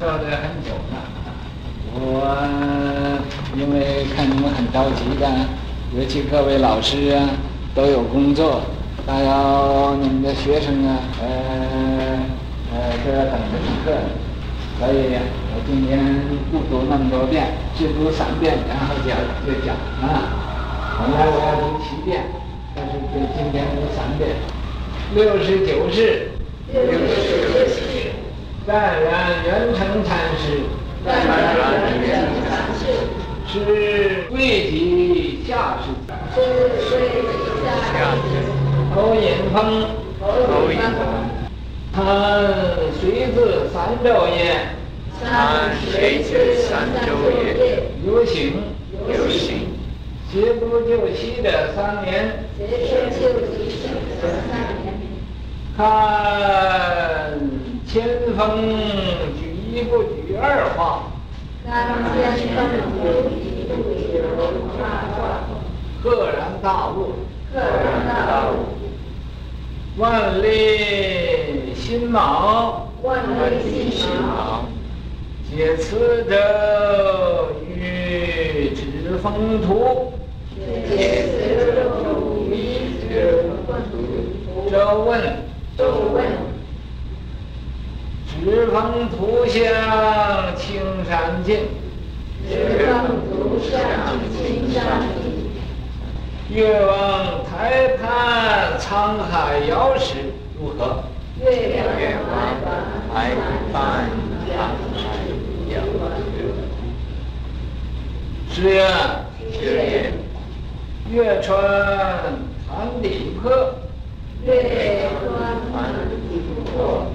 说得很久了。我因为看你们很着急的，尤其各位老师啊，都有工作，还有你们的学生啊，呃呃都要等着上课，所以我今天不读那么多遍，只读三遍，然后讲就讲啊。本来我要读七遍，但是就今天读三遍。六十九世。六十九。湛然圆成禅师，湛然圆成禅师，是贵极下士，是贵极下士，侯寅丰，侯寅丰，参随自三昼夜，参随自三昼夜，游行，游行，协不就悉的三年，协不就悉的三年，看。千峰举一不举二化，看千峰举一不举二化，赫然大悟，赫然大悟。万历辛卯，万历辛卯，解此咒于指风图，解此咒于指风图。周问，周问。指风图像青山净，指风图像青山净。越望台畔沧海遥石如何？越王台畔沧海遥石。是呀，是呀。月穿潭底坡，月穿潭底坡。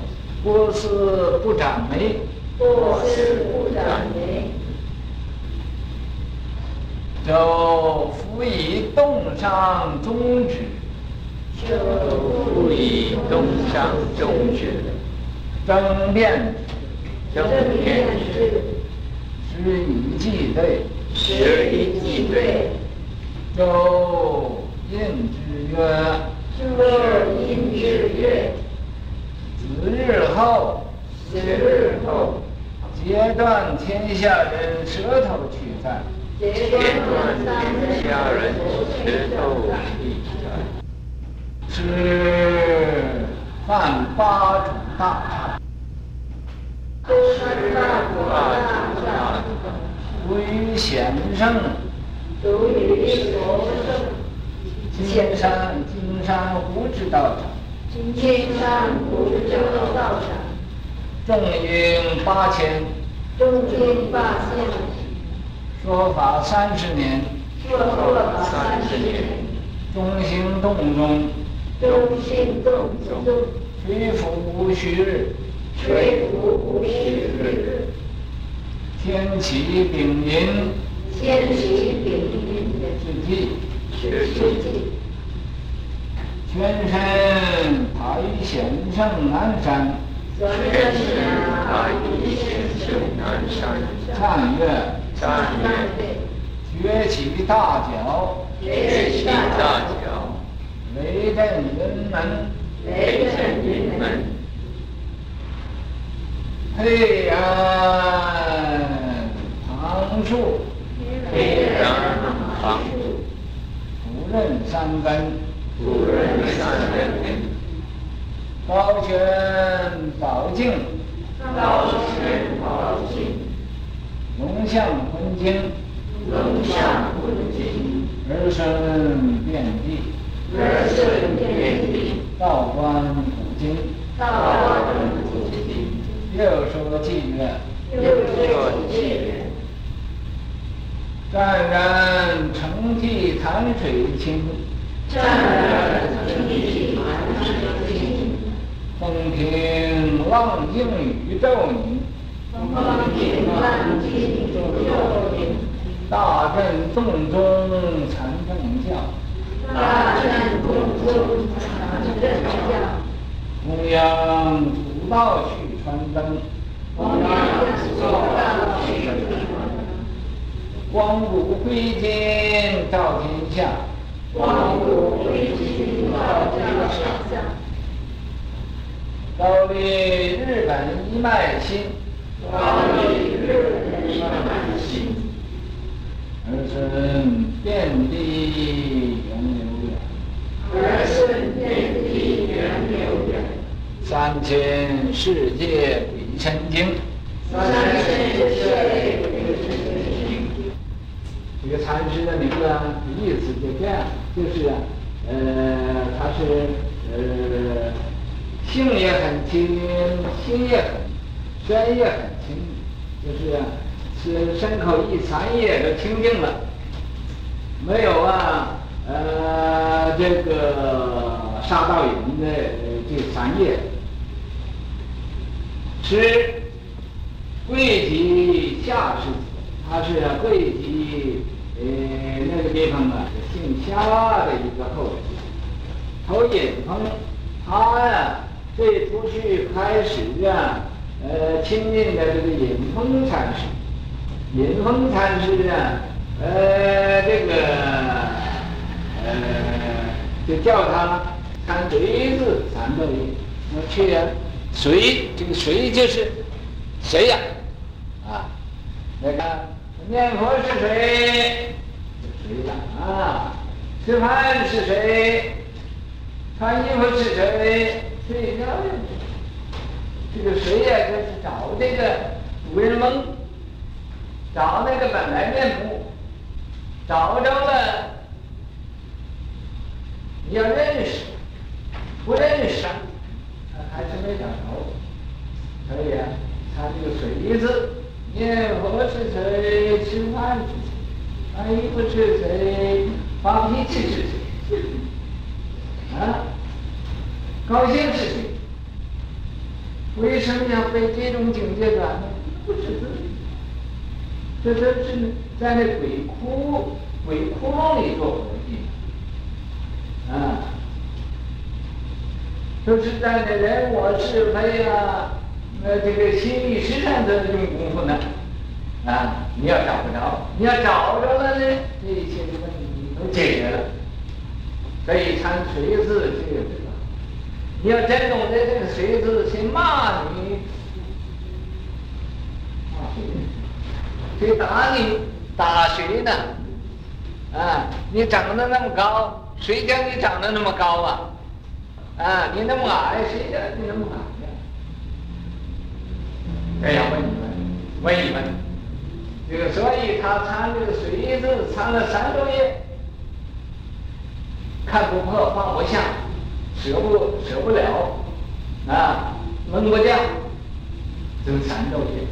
波斯不长眉，波斯不长眉。就辅以动伤中指，就辅以动伤中指。争辩，争辩之。师以记对，师以记对。周应之曰，周应之曰。子日后，子日后，截断天下人舌头取哉！截断天下人舌头取哉！吃饭八种大茶，吃饭八种大茶，独与贤圣，独与贤圣，金山金山湖之道场。金山湖之道场，众应八千，众应八千，说法三十年，说法三十年，中心洞中，中心洞中，垂浮无虚日，垂浮无虚日，天启丙寅，天启丙寅。之际，之际。全身塔于显圣南山，全身塔于显圣南山。忏曰：忏曰，崛起大起大脚，雷震云门，雷震云门。佩安旁树，佩安旁树，不认三根。不认三根，高悬宝镜，高泉宝镜，龙象混金，龙象混经，人生遍地，人生遍地，道观古今，道观古今，又说偈曰，六说偈曰，湛然澄涕潭水清。湛然澄涕潭水清，风平浪静宇宙宁。风平浪静宇宙宁。大震动中禅正教。大震动中禅正教。弘扬祖道续传灯。弘扬祖道续传灯。光武辉金照天下。光武辉金照天下，高丽日本一脉亲，儿孙遍地源流远，儿孙遍地源流远，三千世界鬼神经，三千世界鬼神经。这个禅师的名字意思就这样，就是呃，他是呃，性也很清，心也很，身也很清，就是。是身口意三业都清净了，没有啊，呃，这个杀盗淫的这三业，是贵级下士，他是贵级呃那个地方啊，姓夏的一个后人，头尹峰，他呀最初去开始啊，呃亲近的这个尹峰禅师。尹峰禅师啊，呃，这个，呃，就叫他参随自三六亿，我去啊，随这个随就是谁呀？啊，那个念佛是谁？谁呀？啊，吃饭是谁？穿衣服是谁？睡觉的这个谁呀？就是找这个为蒙。找那个本来面目，找着了，你要认识，不认识，还是没找着。所以啊，他这个随字，念佛是谁？吃饭是谁？穿衣服是谁？发脾气是谁？啊，高兴事情？为什么要被这种境界转呢？不。这这是在那鬼窟鬼窟窿里做活计，啊，都是在那人我是非啊，那这个心理实上的用功夫呢，啊，你要找不着，你要找着了呢，这一切的问题都解决了。所以参随自这个这个，你要真懂得这个随自，谁骂你？谁打你？打谁呢？啊，你长得那么高，谁叫你长得那么高啊？啊，你那么矮，谁叫你那么矮呀？这要问你们，问你们，这个所以他参这个随自参了三个月，看不破，放不下，舍不舍不了，啊，闷不掉，这三个月。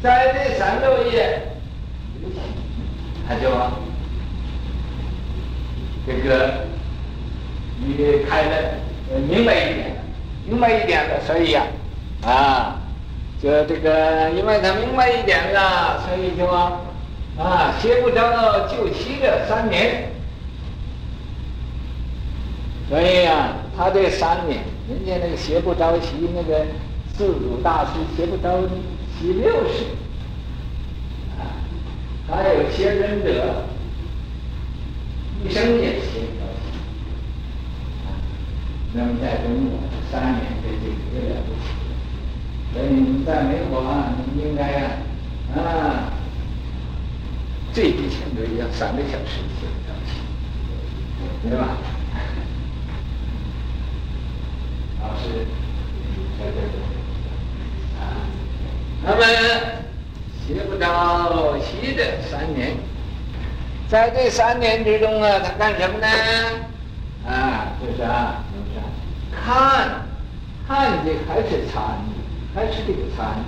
在这三个月，他就这个你开的明白一点，明白一点的，所以呀，啊，就这个，因为他明白一点了，所以就啊，邪不着就息了三年，所以呀，他这三年，人家那个邪不着息那个四祖大师邪不着。第六十，啊，还有些忍者，一生也邪不着息，啊，那么在中国三年这就有点了不起，所以你们在美国啊，你们应该，啊，啊，最低限度要三个小时学不着息，对吧？老师，对对对。那么邪不着息的三年，在这三年之中啊，他干什么呢？啊，就是啊，就是啊，看，看的还是参，还是这个参，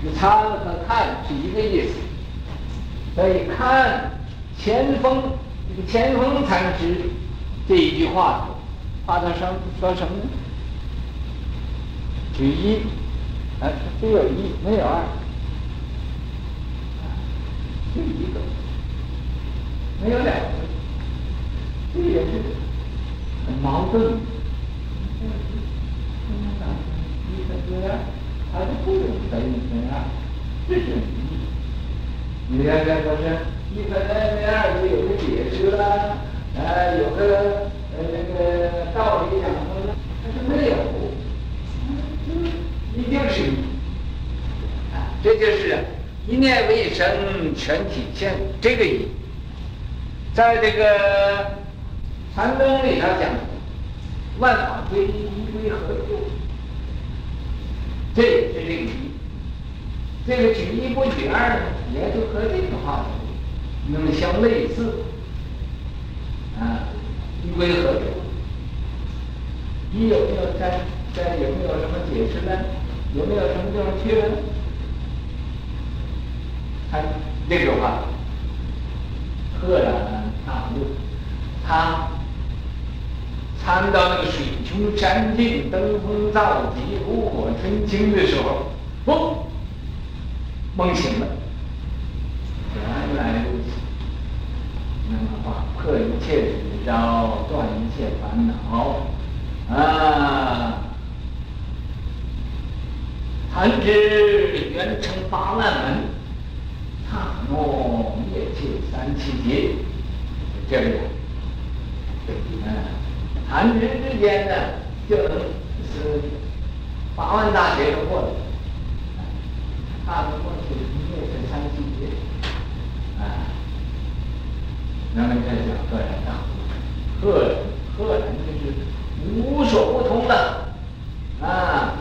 这个参和看是一个意思。所以看前锋，这个前锋禅师这一句话，话他说说什么呢？举一。啊，只有一，没有二，就一个，没有两个，这也是很矛盾。一个他就不用分分二，这是一。你看看，说是一分二，就有个解释了，啊，有个呃那个道理讲的，他是没有。一定是一，这就是一念为生，全体现这个意。在这个禅宗里头讲，万法归一，一归何处？这也是这个一。这个举一不举二呢，也就和这个话那么相类似。啊，归何处？你有没有在在有没有什么解释呢？有没有什么地方去了呢？他这个话，赫然大悟。他参到那个水穷山尽、登峰造极、炉火纯青的时候，哦，梦醒了。原来如此。那么话，破一切执着，断一切烦恼，啊。禅之圆成八万门，刹那灭尽三七劫，这里。嗯，禅之之间呢，就能是八万大劫都过了。刹那过去灭尽三七劫，啊，那么这叫赫然大悟，赫然赫然就是无所不通的，啊。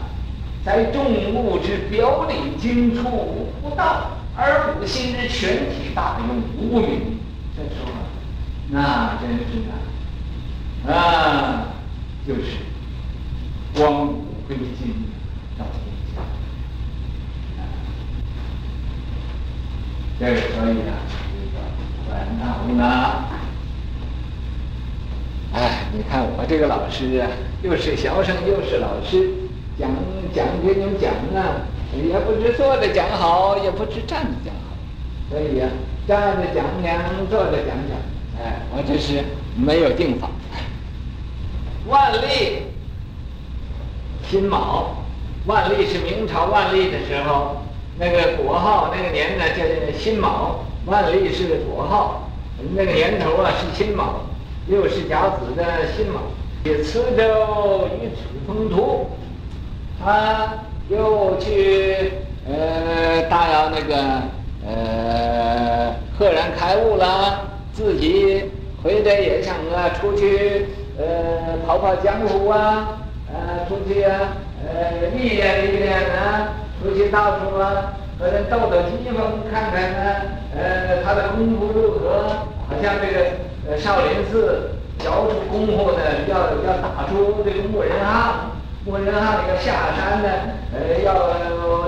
在众物之表里精处无不到，而五心之全体大用无不明。这时候，那真是啊，啊，就是光归尽照天下。这个所以啊，这个恍然大悟呢。你看我这个老师啊，又是学生又是老师。讲讲给你们讲啊，也不知坐着讲好，也不知站着讲好，所以、啊，站着讲讲，坐着讲讲，哎，我这是没有定法。万历辛卯，万历是明朝万历的时候，那个国号那个年呢叫辛卯，万历是国号，那个年头啊是辛卯，六世甲子的辛卯，以磁州与此风土。他又去呃，大要那个呃，赫然开悟了，自己回来也想啊，出去呃，跑跑江湖啊，呃，出去啊，呃，历练历练啊，出去到处啊，和人斗斗机锋，看看呢，呃，他的功夫如何？好像这个呃，少林寺教出功夫呢，要要打出这个木人哈。木人哈，那个下山呢，呃，要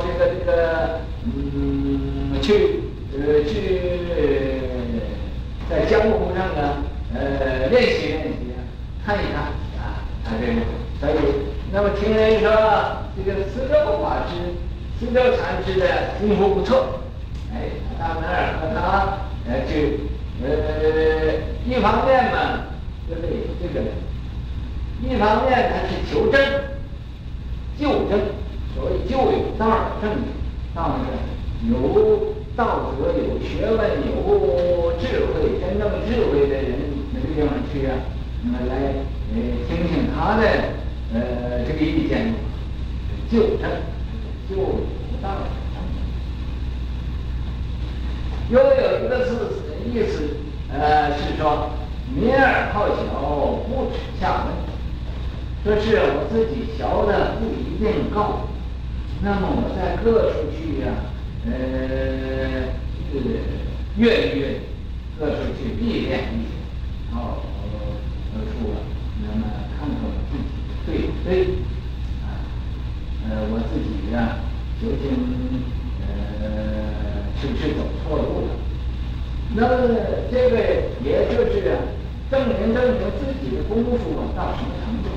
这个这个，嗯，去呃去在江湖上呢，呃，练习练习，看一看啊，他这个，所以那么听人说这个磁州法师、磁州禅师的功夫不错，哎，到那儿和他呃去呃，一方面嘛，就是这个，一方面他是求证。就证，所谓就有道的证，道是有道德、有学问、有智慧、真正智慧的人那个地方去啊，那么来听听他的呃这个意见，就证，究有道的证。又有一个字意思，呃是说敏而好学，不耻下问。这是我自己学的不一定够，那么我在各处去呀、啊，呃，这个越越各处去历练一些，好得出了，那么看看我自己对不对，啊，呃，我自己呀、啊，究竟呃是不是走错路了？那这个也就是证明证明自己的功夫到什么程度。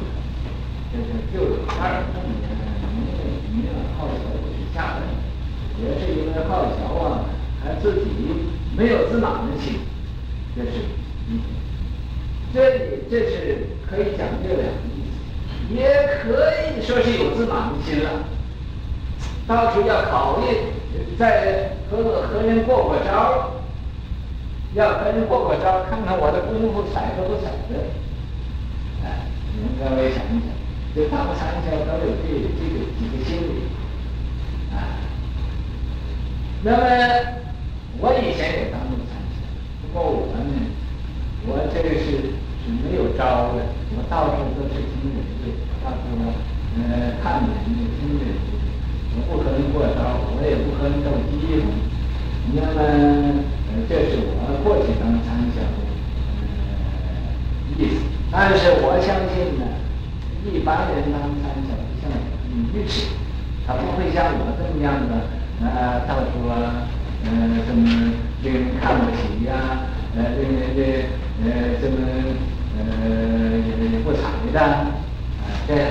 这是就有二证明，明明好学不耻下问，也是因为好学啊，还自己没有自满的心，这是一点。这这是可以讲这两个意思，也可以说是有自满的心了，到处要考虑，再和和人过过招，要跟人过过招，看看我的功夫甩得不甩得，哎，你们各位想一想。就大部三小都有这这个几个心理，啊，那么我以前也当过参禅，不过我呢，我这个是是没有招的，我到处都是听人的，到处呢，呃，看人的，听人的，我不可能过招，我也不可能斗鸡嘛。那么，当参禅的呃意思。但是我相信呢，一般人当参禅像愚痴，他不会像我这么样的。啊，到处啊，呃，这么令人看不起呀？呃，令人这呃，这么呃不睬的啊？这样。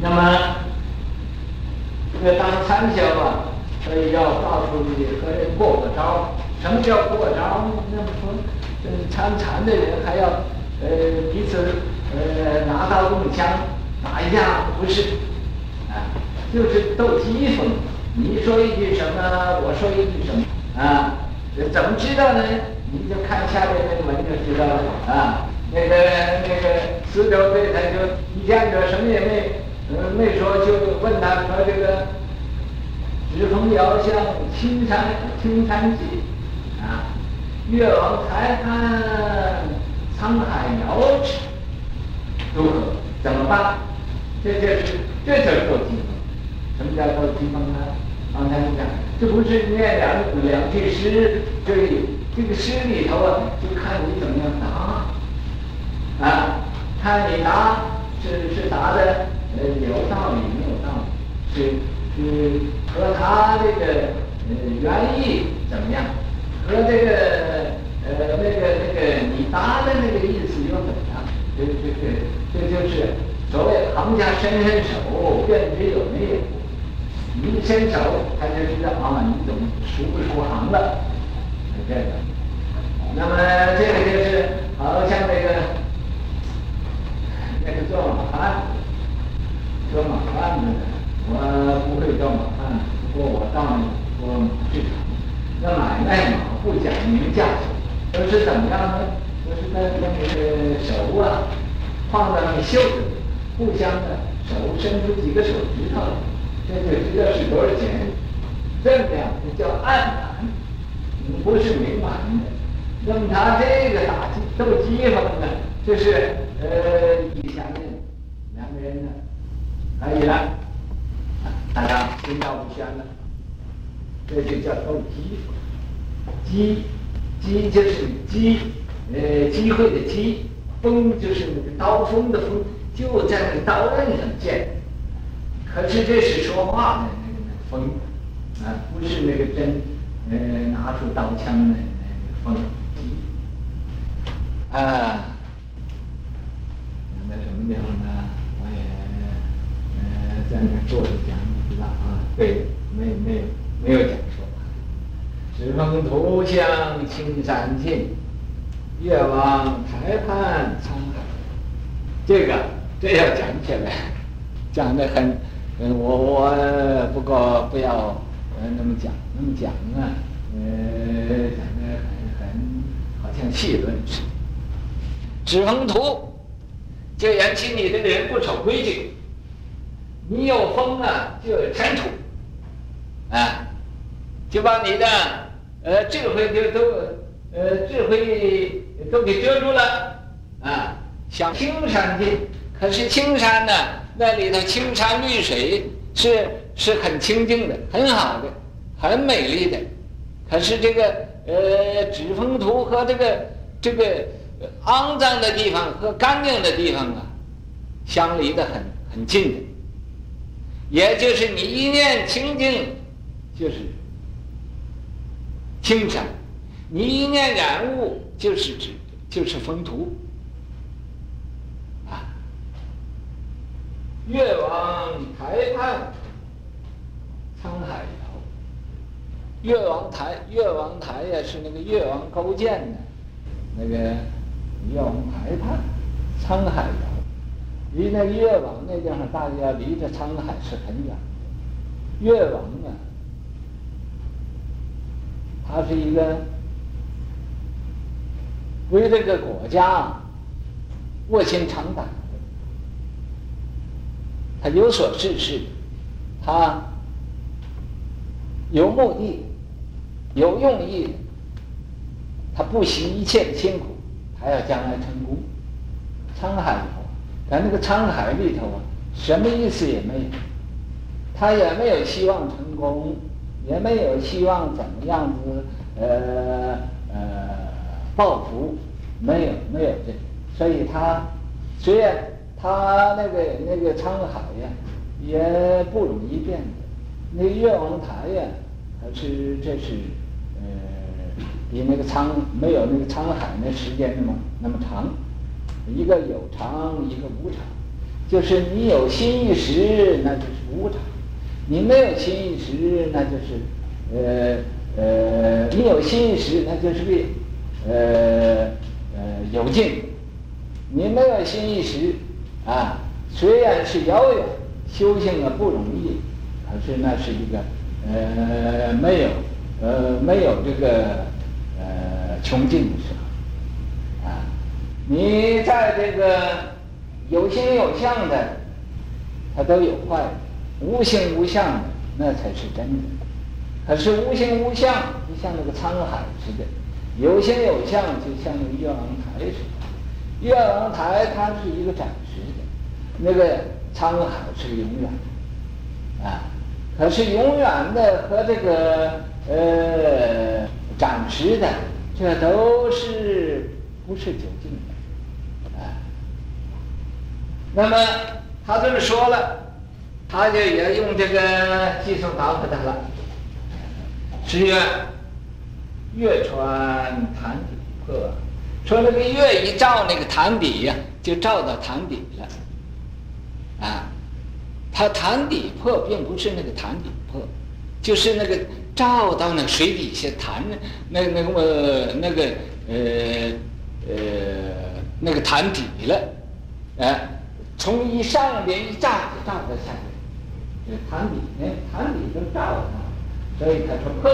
那么，这个当参禅啊，所以要到处去和人过过招。什么叫过招？那么说，这参禅的人还要呃彼此呃拿刀用枪打一架，不是？啊就是斗鸡风，你说一句什么，我说一句什么，啊，怎么知道呢？你就看下面那个文就知道了啊。那个那个四周对他就一见着什么也没，呃，没说，就问他说这个“指风遥相青山青山记”，啊，“越王台畔沧海遥”，如何？怎么办？这就是这就是斗鸡风。什么叫斗鸡风呢？刚才你讲，这不是念两两句诗，这这个诗里头啊，就看你怎么样答啊，看你答是是答的呃有道理没有道理，是是和他这个呃原意怎么样，和这个呃那个那个你答的那个意思又怎样？这这这这就是所谓行家伸伸手，便知有没有。你一伸手，他就知道啊，你怎么熟不熟行了？这个，那么这个就是好像那个那个做马贩，做马贩的，我不会做马贩，不过我到过马市场，那买卖马不讲明价钱，都是怎么样呢？都是在那个手啊，放在那个袖子里，互相的手伸出几个手指头。这就知道是多少钱，这样叫暗盘，不是明盘的。那么他这个打鸡斗鸡风呢，就是呃一相认，两个人呢可以了，大家心照不宣了，这就叫斗鸡。鸡，鸡就是机，呃机会的机，锋就是那个刀锋的锋，就在那个刀刃上见。可是这是说话的那个风，啊，不是那个真，呃，拿出刀枪的那个风。啊，那什么地方呢？我也，呃，在那坐着讲，不知道啊。对，没没有没有讲错。指风图向青山近，越王台畔沧海。这个这要讲起来，讲得很。嗯，我我不过不要呃那么讲，那么讲啊，呃讲的很很好像戏论似的。指风图，就言起你这个人不守规矩，你有风啊，就有尘土，啊，就把你的呃智慧就都呃智慧都给遮住了，啊，像青山的，可是青山呢？那里头青山绿水是是很清净的，很好的，很美丽的。可是这个呃指风图和这个这个肮脏的地方和干净的地方啊，相离得很很近的。也就是你一念清净，就是青山；你一念染污，就是指就是风图。越王台畔，沧海遥。越王台，越王台呀，是那个越王勾践的，那个越王台畔，沧海遥。离那越王那地方，大家离着沧海是很远的。越王啊，他是一个为这个国家卧薪尝胆。他有所事事，他有目的、有用意，他不惜一切的辛苦，他要将来成功。沧海里头，但那个沧海里头啊，什么意思也没有，他也没有希望成功，也没有希望怎么样子，呃呃，报复，没有没有这，所以他虽然他那个那个沧海呀，也不容易变的。那个越王台呀，他是这是，呃，比那个沧没有那个沧海那时间那么那么长，一个有常，一个无常，就是你有心一时，那就是无常；你没有心意识，那就是，呃呃，你有心意识，那就是个，呃呃有劲；你没有心意识，啊，虽然是遥远，修行啊不容易。可是那是一个，呃，没有，呃，没有这个，呃，穷尽的时候，啊，你在这个有心有相的，它都有坏；无形无相的，那才是真的。可是无形无相，就像那个沧海似的；有形有相，就像那个月王台似的。月王台它是一个暂时的，那个沧海是永远的，啊。可是永远的和这个呃暂时的，这都是不是究竟的啊？那么他这么说了，他就也用这个计数答复他了。十月，月穿潭底破，说那个月一照那个潭底呀，就照到潭底了，啊。它潭底破，并不是那个潭底破，就是那个照到那水底下潭那那个那个呃呃那个潭底了，哎，从一上边一照就照到下面，这潭底呢潭底都照到，所以他说破，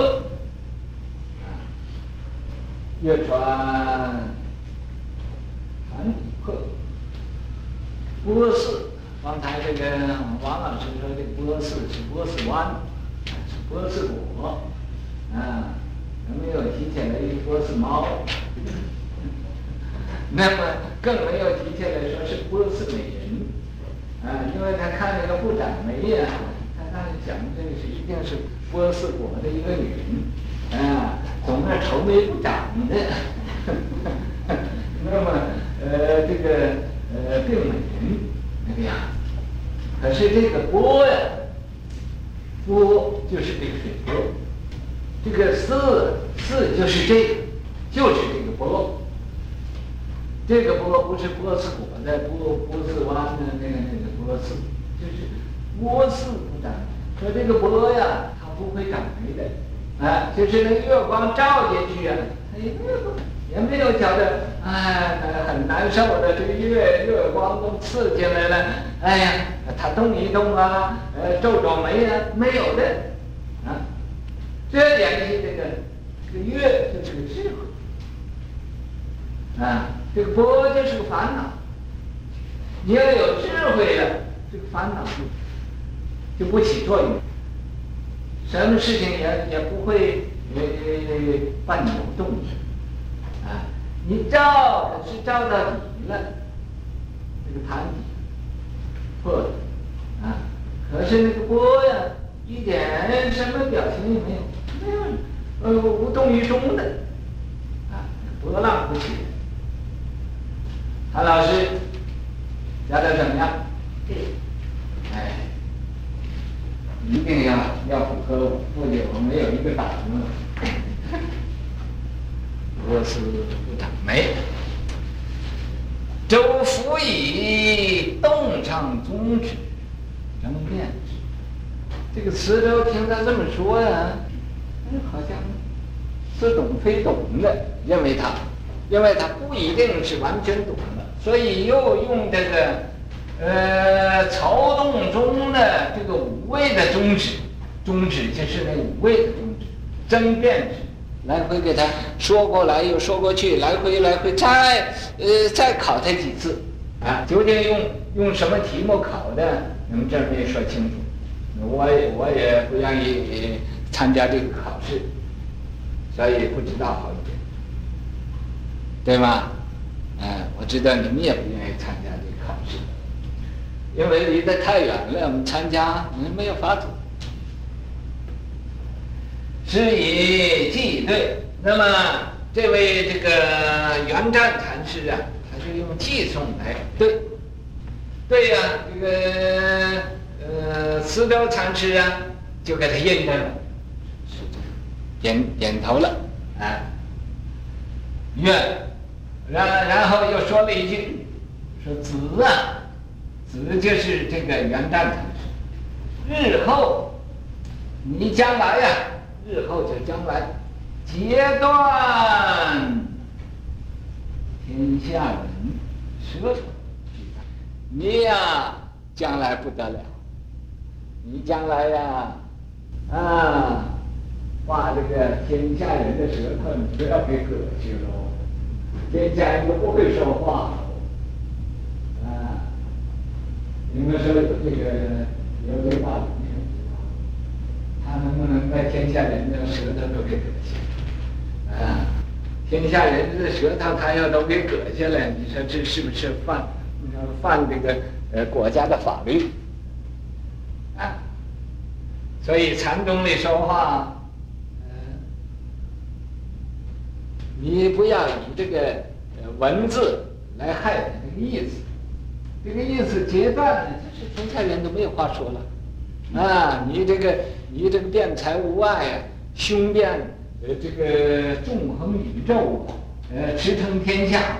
啊，月穿潭底破，波似。刚才这个王老师说的波斯是波斯湾，是波斯果，啊，没有提起来一波斯猫，那么更没有提起来说是波斯美，啊，因为他看那个不长眉呀，他当时讲的这个是一定是波斯国的一个女人，啊，总是愁眉不展的，那么呃这个呃病美人那个样子。可是这个波呀，波就是这个水波，这个似似就是这个，就是这个波。这个波不是波斯果的波，波斯湾的那个那个波斯，就是波似不长。说这个波呀，它不会长霉的，啊，就是那月光照进去啊，它也没有也没有觉得哎很难受的，这个月月光都刺进来了，哎呀。它动一动啊，呃，皱皱眉啊，没有的，啊，这联系这个这个月就是个智慧，啊，这个波就是个烦恼，你要有智慧了，这个烦恼就就不起作用，什么事情也也不会呃办扭动，啊，你照是照到底了，这个盘底破了。啊，可是那个波呀，一点什么表情也没有，没有，呃，无动于衷的，啊，波浪不起。韩老师，教的怎么样？对，哎，一定要要符合我，或者我没有一个打字。我是不长眉，周抚以动唱宗旨。能变，这个词都听他这么说呀、啊，好像似懂非懂的，认为他，因为他不一定是完全懂的，所以又用这个，呃，曹洞宗的这个五味的宗旨，宗旨就是那五味的宗旨，争辩旨，来回给他说过来又说过去，来回来回再呃再考他几次，啊，究竟用用什么题目考的？你们这没说清楚，我也我也不愿意参加这个考试，所以不知道好一点，对吗？哎，我知道你们也不愿意参加这个考试，因为离得太远了，我们参加我们没有法子。是以记对，那么这位这个圆湛禅师啊，他就用偈颂来。对，对呀、啊，这个呃慈州禅师啊，就给他印证了，点点头了，啊，愿，然然后又说了一句，说子啊，子就是这个圆湛禅师，日后你将来呀、日后就将来截断天下人舌头，你呀将来不得了，你将来呀啊把这个天下人的舌头你不要给割去喽，天下人都不会说话啊，你们说这个有句话。他能不能在天下人的舌头都给割下？啊，天下人的舌头他要都给割下来，你说这是不是犯？犯这个呃国家的法律？啊，所以禅宗里说话，嗯、呃，你不要以这个文字来害他这个意思，这个意思截断了，就是天下人都没有话说了，啊，你这个。你这个辩才无碍啊，雄辩呃这个纵横宇宙，呃驰骋天下，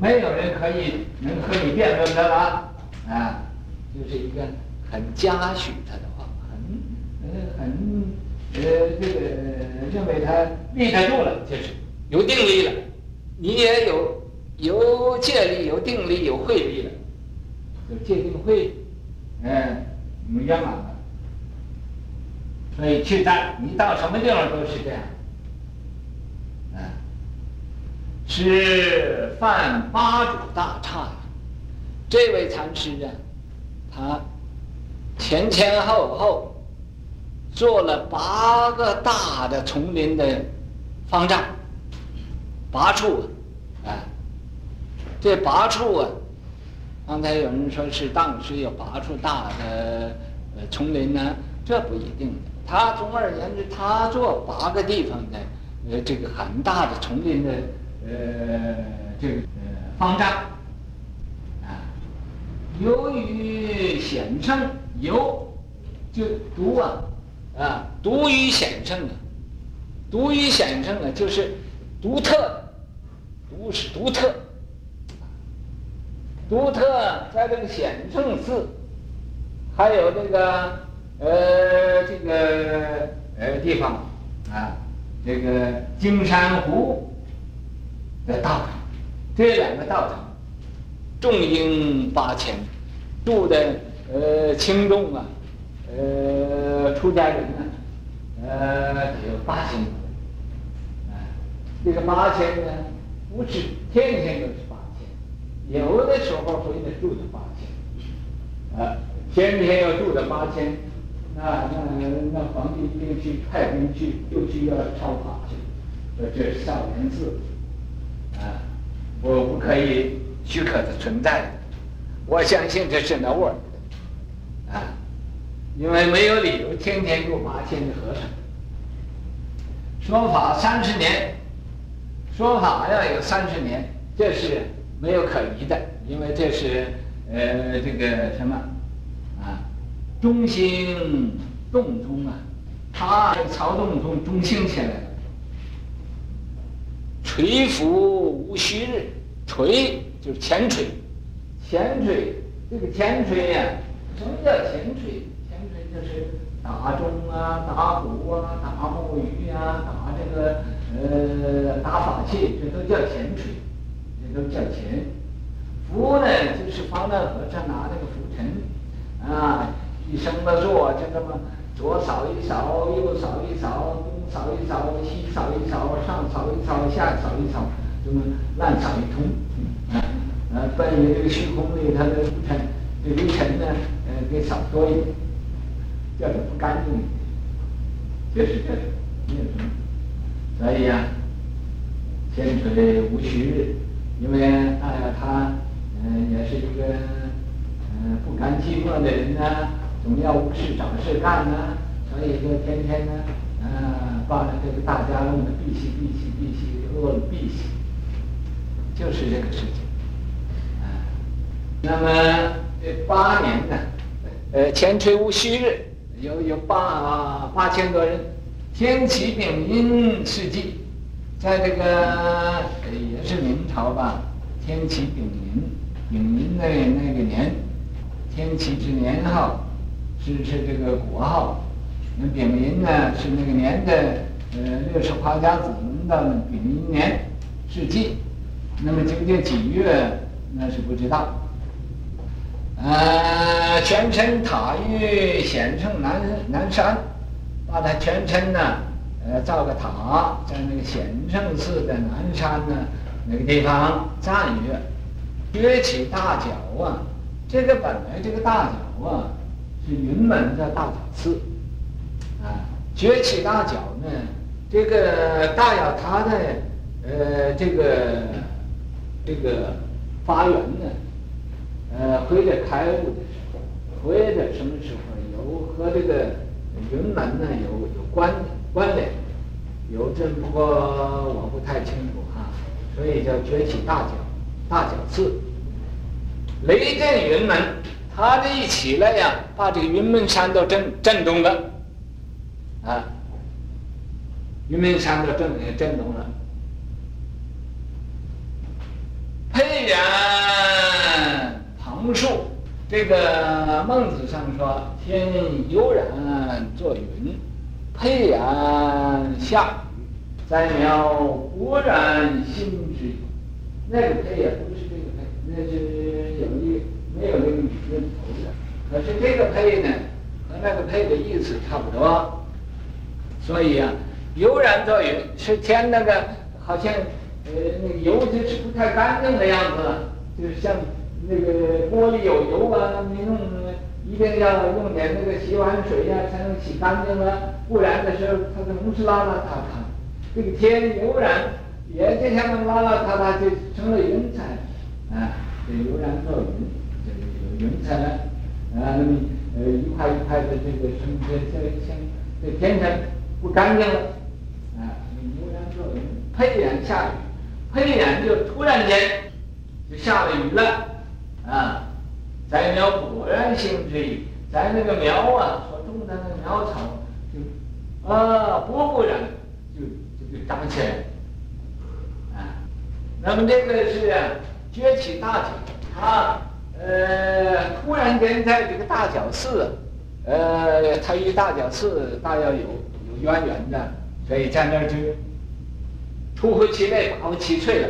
没有人可以能和你辩论的了。啊，就是一个很嘉许他的话，很呃很呃这个认为他立得住了，就是有定力了，你也有有戒力、有定力、有慧力了，有戒定慧，嗯，你圆满了。所以去到你到什么地方都是这样，嗯，是犯八种大杈。这位禅师啊，他前前后后做了八个大的丛林的方丈，八处啊，这八处啊，刚才有人说是当时有八处大的呃丛林呢，这不一定的。他总而言之，他做八个地方的，呃，这个很大的丛林的，呃，这个呃方丈，啊，由于显胜，由就独啊，啊，独于显胜啊，独于显胜啊，就是独特，独是独特，独特在这个显圣寺，还有这个。呃，这个呃地方啊，这个金山湖的道场，这两个道场，众应八千，住的呃轻重啊，呃出家人呢，呃有八千，啊，这个八千呢，不是天天都是八千，有的时候会得住的八千，啊，天天要住的八千。那那那皇帝一定去派兵去，又去要抄法去，这是少林寺，啊，我不可以许可的存在，我相信这是那味儿，啊，因为没有理由天天住八千的和尚，说法三十年，说法要有三十年，这是没有可疑的，因为这是呃这个什么啊。中兴洞中啊，他曹洞宗中兴起来了。垂浮无虚日，垂就是前垂，前垂这个前垂呀，什么叫前垂？前垂就是打钟啊，打鼓啊，打木鱼啊，打这个呃打法器，这都叫前垂，这都叫前。拂呢，就是方丈和尚拿那个拂尘啊。一生的做，就这么左扫一扫，右扫一扫，东扫一扫，西扫一扫，上扫一扫，下扫一扫，这么乱扫一通，啊啊，半夜这个虚空里，它的尘，这微尘呢，呃，给扫多一点，叫做不干净，就是这个，没有什么。所以呀，天垂无虚日，因为大家他嗯也是一个嗯不甘寂寞的人呢，总要无事找事干呢，所以就天天呢嗯把这个大家弄得闭兮闭兮闭兮，饿了闭兮，就是这个事情。那么这八年呢，呃，天垂无虚日，有有八八千多人，天启丙寅世纪，在这个也是明朝吧，天启丙寅，丙寅那那个年，天启之年号，是是这个国号，那丙寅呢是那个年的呃六十花甲子轮到丙寅年世纪，那么究竟几月那是不知道。呃，全称塔玉显圣南南山，把它全称呢，呃，造个塔，在那个显圣寺的南山呢，那个地方站月，崛起大脚啊，这个本来这个大脚啊，是云门的大脚寺，啊，崛起大脚呢，这个大脚它的呃这个这个发源呢。呃，或者开悟的时候，或者什么时候有和这个云门呢有有关关联，有这不过我不太清楚哈，所以叫崛起大角大角寺。雷震云门，他这一起来呀，把这个云门山都震震动了，啊，云门山都震震动了，沛然。旁树，这个孟子上说：“天悠然作云，沛然下雨，宰苗勃然兴之。”那个沛也不是这个沛，那是有一没有那个女字头的。可是这个沛呢，和那个沛的意思差不多。所以啊，悠然作云是天那个好像呃那个油就是不太干净的样子，就是像。那个锅里有油啊，你弄一定要用点那个洗碗水呀、才能洗干净了，不然的时候它总是邋邋遢遢。这个天油然也就像那邋邋遢遢，就成了云彩，啊，这油然作云，这个云彩呢，啊，那么呃一块一块的这个成这这这天上不干净了，啊，悠然作云，沛然下雨，沛然就突然间就下了雨了。啊，栽苗果然兴之矣，在那个苗啊，所种的那个苗草就啊，勃勃然就就就长起来了啊。那么这个是，崛起大脚，啊呃突然间在这个大脚寺，呃，他与大脚寺大要有有渊源的，所以在那儿就突乎其类，拔乎其萃了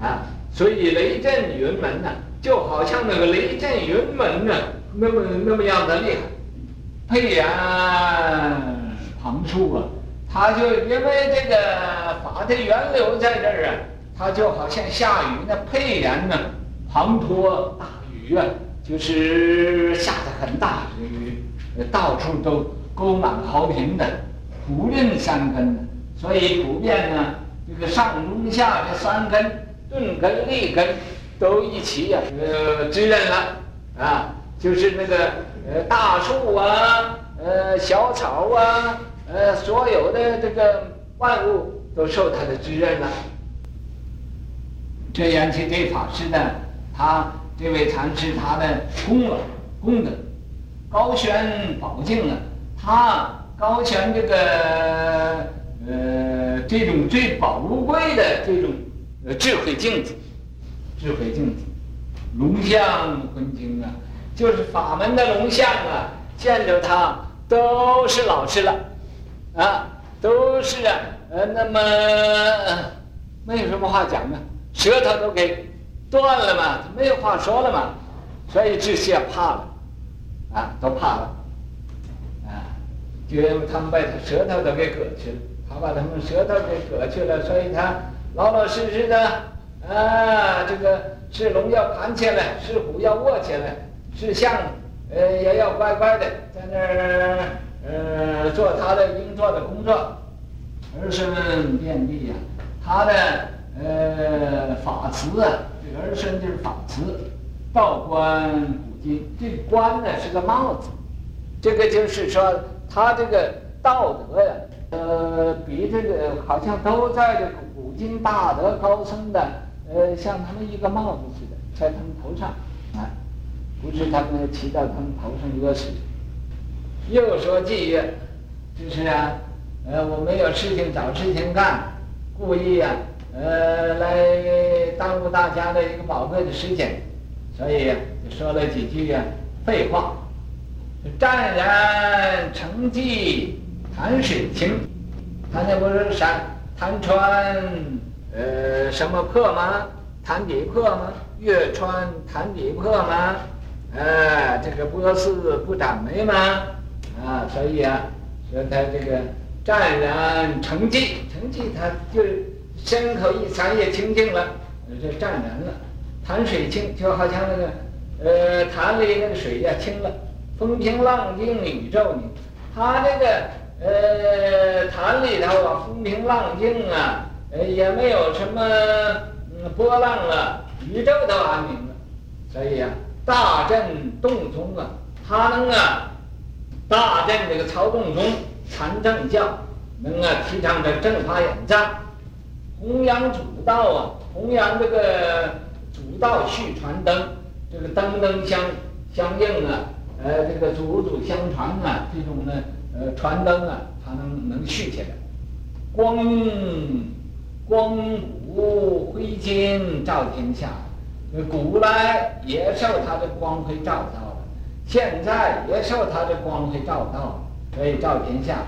啊。所以雷震云门呢。就好像那个雷震云门呢，那么那么样的厉害。沛然旁树啊，他就因为这个法的源流在这儿啊，他就好像下雨那沛然呢，滂沱大雨啊，就是下的很大的雨，到处都沟满壕平的，普润三根的，所以普遍呢，这个上中下这三根，顿根利根。都一起呀、呃，滋润了，啊，就是那个呃大树啊，呃小草啊，呃所有的这个万物都受它的滋润了。这杨启这法师呢，他这位禅师他的功劳功德，高悬宝镜啊，他高悬这个呃这种最宝贵的这种呃智慧镜子。智慧镜子，龙象昏经啊，就是法门的龙象啊，见着他都是老实了，啊，都是啊，呃，那么没有什么话讲了，舌头都给断了嘛，没有话说了嘛，所以这些怕了，啊，都怕了，啊，就因为他们把他舌头都给割去了，他把他们舌头给割去了，所以他老老实实的。啊，这个是龙要盘起来，是虎要卧起来，是象，呃，也要乖乖的在那儿呃，做他的应做的工作。儿孙遍地呀，他的呃法辞啊，这个儿孙就是法辞，道冠古今，这个冠呢是个帽子，这个就是说他这个道德呀，呃，比这个好像都在这个古今大德高僧的，呃，像他们一个帽子似的，在他们头上啊，不是他们骑到他们头上一个事。又说霁月，就是啊。呃，我没有事情找事情干，故意啊，呃，来耽误大家的一个宝贵的时间，所以就说了几句啊废话。湛然成绩潭水清，他那不是山潭川呃什么破吗？潭底破吗？月穿潭底破吗？呃，这个波斯不长眉吗？啊，所以啊，说他这个。湛然成寂，成寂他就身口意三业清净了，这湛然了。潭水清，就好像那个，呃，潭里那个水呀清了，风平浪静，宇宙呢。他这个，呃，潭里头啊，风平浪静啊，呃，也没有什么波浪了，宇宙都安宁了。所以啊，大震动中啊，他能啊，大震这个曹洞宗。禅政教能啊，提倡着正法眼藏，弘扬主道啊，弘扬这个主道续传灯，这个灯灯相相应啊，呃，这个祖祖相传啊，这种呢，呃，传灯啊，它能能续起来。光光武辉金照天下，古来也受他的光辉照到了，现在也受他的光辉照到了。可以照天下，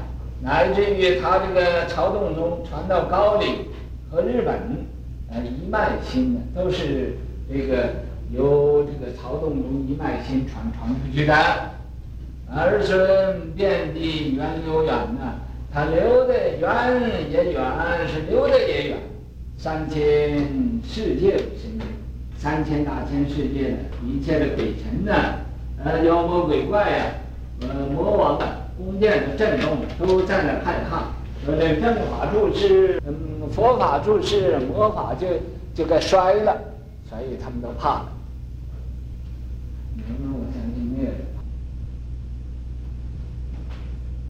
乃至于他这个曹洞宗传到高丽和日本，呃，一脉心的，都是这个由这个曹洞宗一脉心传传出去的。儿孙遍地源流远呢，他流的远也远，是流的也远。三千世界为深渊，三千大千世界呢，一切的鬼神呢，呃，妖魔鬼怪呀，呃，魔王啊。宫殿的震动都在那害怕，说这正法住世，嗯，佛法住世，魔法就就该衰了，所以他们都怕了。嗯，我相信那个。